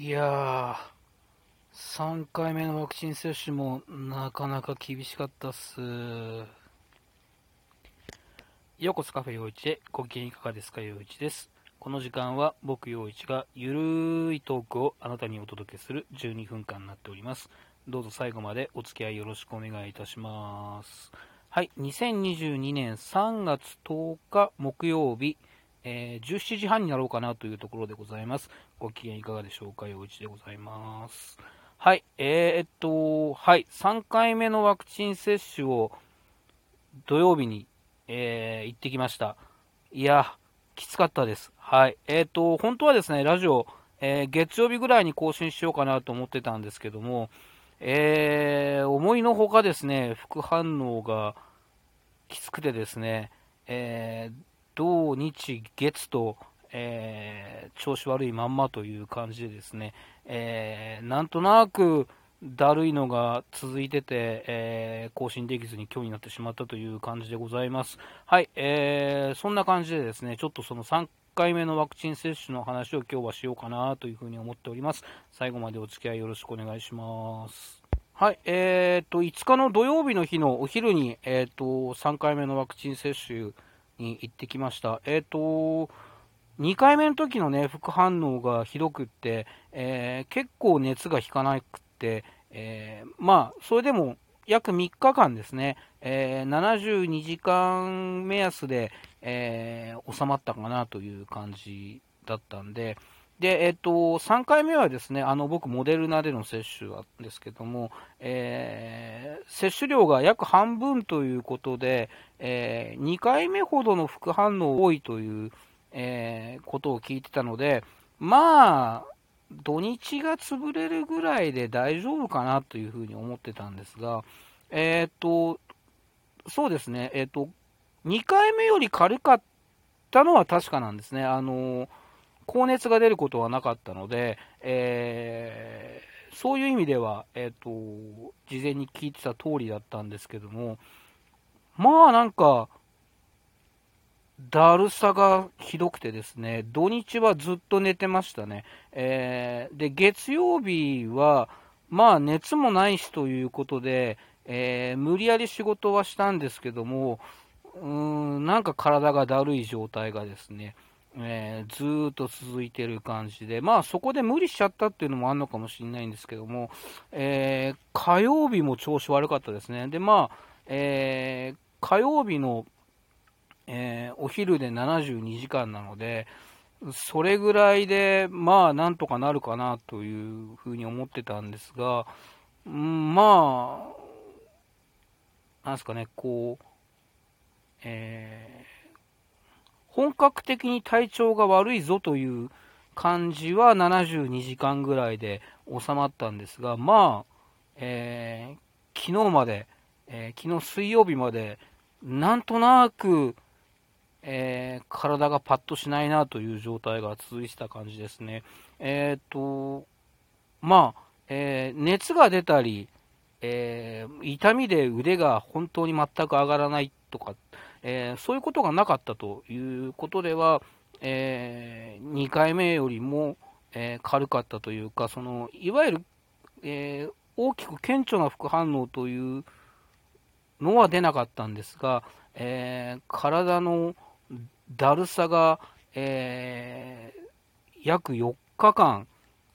いやー、3回目のワクチン接種もなかなか厳しかったっす。ようこそカフェ陽一へご機嫌いかがですか陽一です。この時間は僕陽一がゆるーいトークをあなたにお届けする12分間になっております。どうぞ最後までお付き合いよろしくお願いいたします。はい、2022年3月10日木曜日、えー17時半になろうかなというところでございます。ご機嫌いかがでしょうか陽一でございます。はい、えー、っと、はい、3回目のワクチン接種を土曜日に、えー行ってきました。いや、きつかったです。はい、えー、っと、本当はですね、ラジオ、え月曜日ぐらいに更新しようかなと思ってたんですけども、えー思いのほかですね、副反応がきつくてですね、えー土日月と、えー調子悪いまんまという感じでですね、えーなんとなくだるいのが続いてて、えー更新できずに今日になってしまったという感じでございます。はい、えーそんな感じでですね、ちょっとその3回目のワクチン接種の話を今日はしようかなというふうに思っております。最後までお付き合いよろしくお願いします。はい、えー、と、5日の土曜日の日のお昼に、えー、と、3回目のワクチン接種に行ってきました。えー、と、2回目の時のね、副反応がひどくって、えー結構熱が引かなくって、えーまあ、それでも約3日間ですね、えー72時間目安で、え収まったかなという感じだったんで、で、えっと、3回目はですね、あの、僕、モデルナでの接種なんですけども、えー接種量が約半分ということで、え2回目ほどの副反応多いという、えーことを聞いてたので、まあ、土日が潰れるぐらいで大丈夫かなというふうに思ってたんですが、えっと、そうですね、えっと、2回目より軽かったのは確かなんですね。あの、高熱が出ることはなかったので、えーそういう意味では、えっ、と、事前に聞いてた通りだったんですけども、まあなんか、だるさがひどくてですね、土日はずっと寝てましたね。えーで、月曜日は、まあ熱もないしということで、えー無理やり仕事はしたんですけども、うーん、なんか体がだるい状態がですね、えーずっと続いてる感じで、まあそこで無理しちゃったっていうのもあるのかもしれないんですけども、えー火曜日も調子悪かったですね。で、まあ、えー火曜日の、えお昼で72時間なので、それぐらいで、まあ、なんとかなるかなというふうに思ってたんですが、んまあ、なんですかね、こう、えー本格的に体調が悪いぞという感じは72時間ぐらいで収まったんですが、まあ、えー昨日まで、えー昨日水曜日まで、なんとなく、えー体がパッとしないなという状態が続いてた感じですね。えっ、と、まあ、え熱が出たり、え痛みで腕が本当に全く上がらないとか、えーそういうことがなかったということでは、え2回目よりも、えー軽かったというか、そのいわゆる、え大きく顕著な副反応というのは出なかったんですが、え体のだるさが、え約4日間、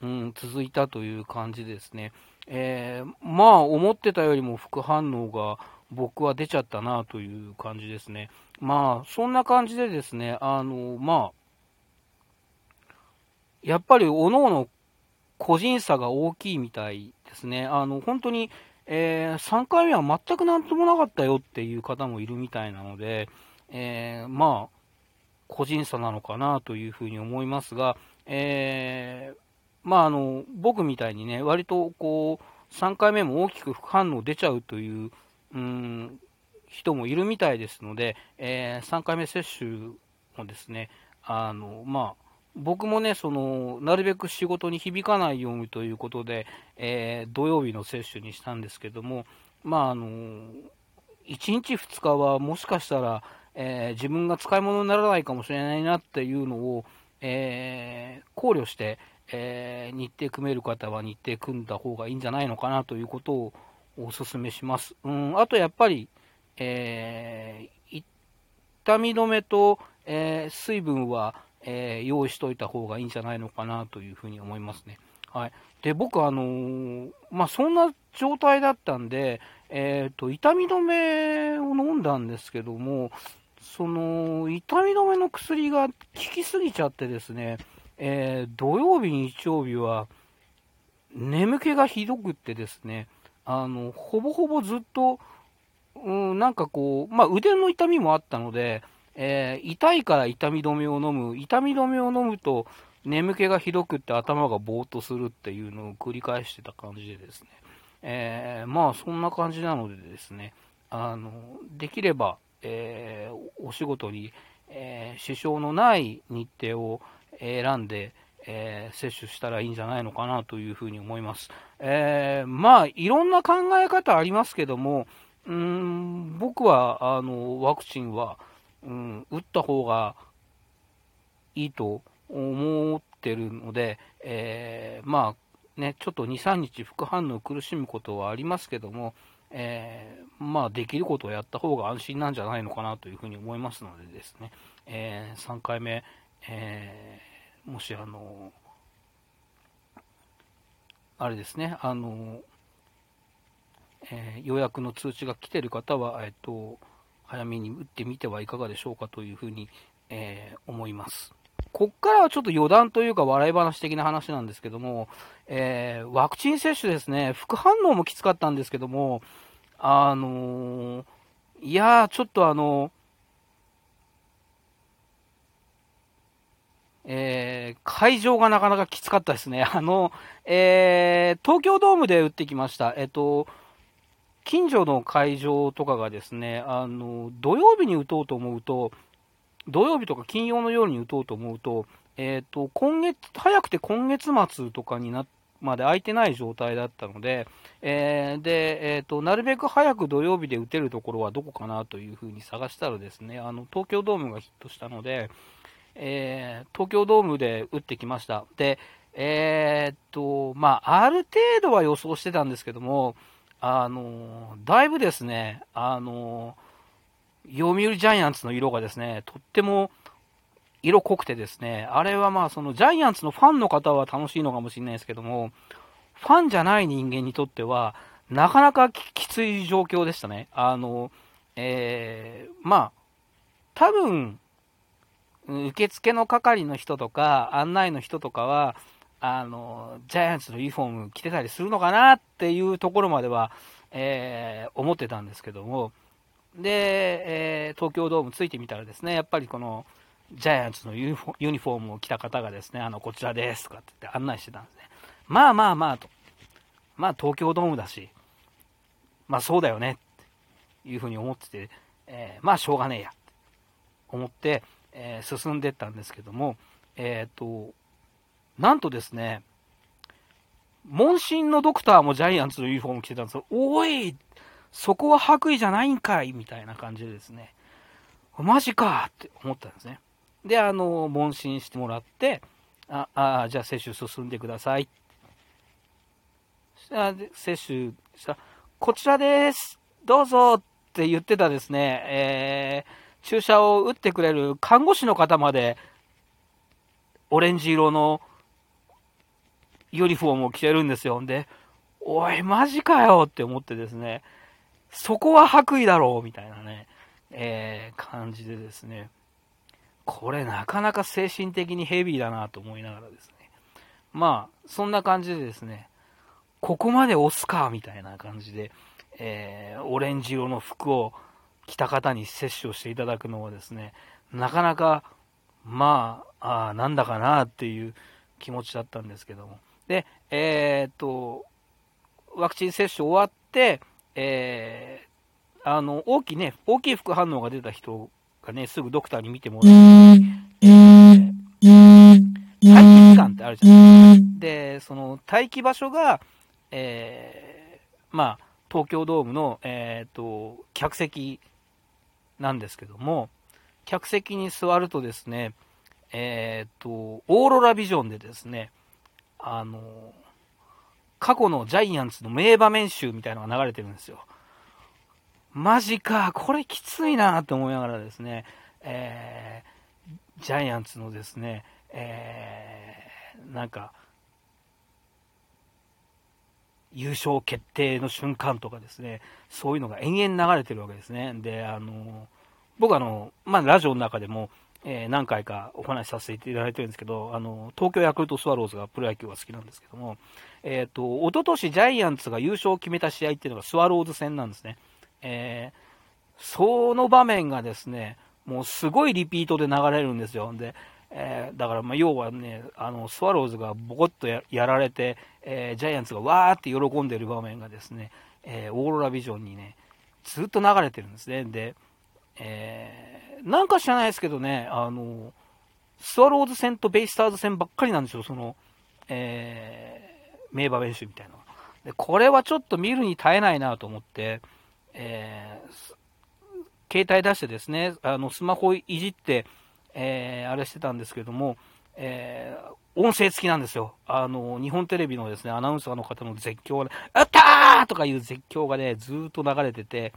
うん、続いたという感じですね。えまあ、思ってたよりも副反応が僕は出ちゃったなという感じですね。まあ、そんな感じでですね、あの、まあ、やっぱり各々個人差が大きいみたいですね。あの、本当に、えー3回目は全くなんともなかったよっていう方もいるみたいなので、えーまあ、個人差なのかなというふうに思いますが、えーまあ、あの、僕みたいにね、割とこう、3回目も大きく副反応出ちゃうという、うん、人もいるみたいですので、えー3回目接種もですね、あの、まあ、僕もね、その、なるべく仕事に響かないようにということで、えー土曜日の接種にしたんですけども、まあ、あの、1日2日はもしかしたら、えー自分が使い物にならないかもしれないなっていうのを、えー考慮して、えー、日程組める方は日程組んだ方がいいんじゃないのかなということをお勧めします。うん、あとやっぱり、えー、痛み止めと、えー、水分は、えー、用意しといた方がいいんじゃないのかなというふうに思いますね。はい。で、僕、あのー、まあ、そんな状態だったんで、えっ、と、痛み止めを飲んだんですけども、その、痛み止めの薬が効きすぎちゃってですね、え、土曜日、日曜日は、眠気がひどくってですね、あの、ほぼほぼずっと、うん、なんかこう、まあ、腕の痛みもあったので、えー、痛いから痛み止めを飲む、痛み止めを飲むと眠気がひどくって頭がぼーっとするっていうのを繰り返してた感じでですね、えー、まあそんな感じなのでですね、あの、できれば、えー、お仕事に、え支障のない日程を選んで、えー、接種したらいいんじゃないのかなというふうに思います。えー、まあ、いろんな考え方ありますけども、うん僕はあのワクチンは、うん、打った方がいいと思ってるので、えー、まあね、ちょっと2、3日副反応苦しむことはありますけども、えー、まあ、できることをやった方が安心なんじゃないのかなというふうに思いますのでですね、えー、3回目、えー、もしあの、あれですね、あの、え予約の通知が来てる方は、えっと、早めに打ってみてはいかがでしょうかというふうに、え思います。こっからはちょっと余談というか笑い話的な話なんですけども、えー、ワクチン接種ですね、副反応もきつかったんですけども、あのー、いやー、ちょっとあのえー、会場がなかなかきつかったですね。あの、えー、東京ドームで打ってきました。えっ、と、近所の会場とかがですね、あの、土曜日に打とうと思うと、土曜日とか金曜の夜に打とうと思うと、えっ、と、今月、早くて今月末とかにな、まで空いてない状態だったので、えー、で、えっ、ー、と、なるべく早く土曜日で打てるところはどこかなというふうに探したらですね、あの、東京ドームがヒットしたので、え東京ドームで打ってきました。で、えっと、まあ、ある程度は予想してたんですけども、あの、だいぶですね、あの、読売ジャイアンツの色がですね、とっても色濃くてですね、あれはまあそのジャイアンツのファンの方は楽しいのかもしれないですけども、ファンじゃない人間にとっては、なかなかきつい状況でしたね。あの、えー、まあ、多分、受付の係の人とか、案内の人とかは、あの、ジャイアンツのユニフォーム着てたりするのかなっていうところまでは、えー、思ってたんですけども、で、えー、東京ドームついてみたらですね、やっぱりこの、ジャイアンツのユニフォームを着た方がですね、あの、こちらですとかって言って案内してたんですね。まあまあまあと。まあ東京ドームだし、まあそうだよねっていうふうに思ってて、えー、まあしょうがねえやって思って、えー、進んでったんですけども、えっ、と、なんとですね、問診のドクターもジャイアンツのユニフォーム着てたんですよ。おいそこは白衣じゃないんかいみたいな感じでですね、マジかって思ったんですね。で、あの、問診してもらって、あ、あじゃあ接種進んでください。した接種した、こちらです。どうぞって言ってたですね、えー、注射を打ってくれる看護師の方まで、オレンジ色のユニフォームを着てるんですよ。んで、おい、マジかよって思ってですね、そこは白衣だろうみたいなね、えー、感じでですね、これなかなか精神的にヘビーだなと思いながらですね、まあ、そんな感じでですね、ここまで押すかみたいな感じで、えー、オレンジ色の服を着た方に接種をしていただくのはですね、なかなか、まあ、あなんだかなっていう気持ちだったんですけども。で、えー、っと、ワクチン接種終わって、えー、あの、大きいね、大きい副反応が出た人がね、すぐドクターに見てもらって、えー、待機期間ってあるじゃないですか。で、その待機場所が、えー、まあ、東京ドームの、えっ、ー、と、客席なんですけども、客席に座るとですね、えっ、と、オーロラビジョンでですね、あの、過去のジャイアンツの名場面集みたいのが流れてるんですよ。マジか、これきついなと思いながらですね、えー、ジャイアンツのですね、えー、なんか、優勝決定の瞬間とかですね、そういうのが延々流れてるわけですね。で、あの、僕あの、まあ、ラジオの中でも、えー、何回かお話しさせていただいてるんですけど、あの、東京ヤクルトスワローズがプロ野球が好きなんですけども、えっ、ー、と、おととしジャイアンツが優勝を決めた試合っていうのがスワローズ戦なんですね。えー、その場面がですね、もうすごいリピートで流れるんですよ。で、えー、だから、ま要はね、あの、スワローズがボコッとやられて、えー、ジャイアンツがわーって喜んでる場面がですね、えー、オーロラビジョンにね、ずっと流れてるんですね。で、えー、なんか知らないですけどね、あの、スワローズ戦とベイスターズ戦ばっかりなんですよ、その、え、名場面集みたいなで、これはちょっと見るに耐えないなと思って、え、携帯出してですね、あの、スマホいじって、えー、あれしてたんですけども、えー、音声付きなんですよ。あの、日本テレビのですね、アナウンサーの方の絶叫がね、あったーとかいう絶叫がね、ずっと流れてて、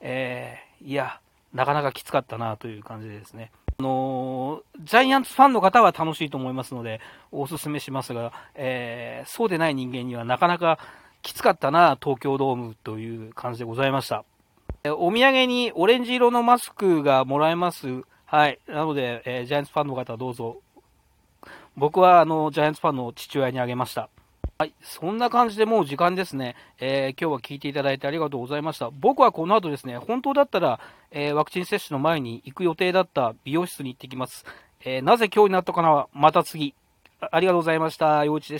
えー、いや、なかなかきつかったなという感じでですね。あのジャイアンツファンの方は楽しいと思いますので、お勧めしますが、えー、そうでない人間にはなかなかきつかったな、東京ドームという感じでございました。お土産にオレンジ色のマスクがもらえます。はい。なので、えー、ジャイアンツファンの方どうぞ。僕は、あの、ジャイアンツファンの父親にあげました。はい。そんな感じでもう時間ですね。えー、今日は聞いていただいてありがとうございました。僕はこの後ですね、本当だったら、えー、ワクチン接種の前に行く予定だった美容室に行ってきます。えー、なぜ今日になったかなまた次。ありがとうございました。陽一でした。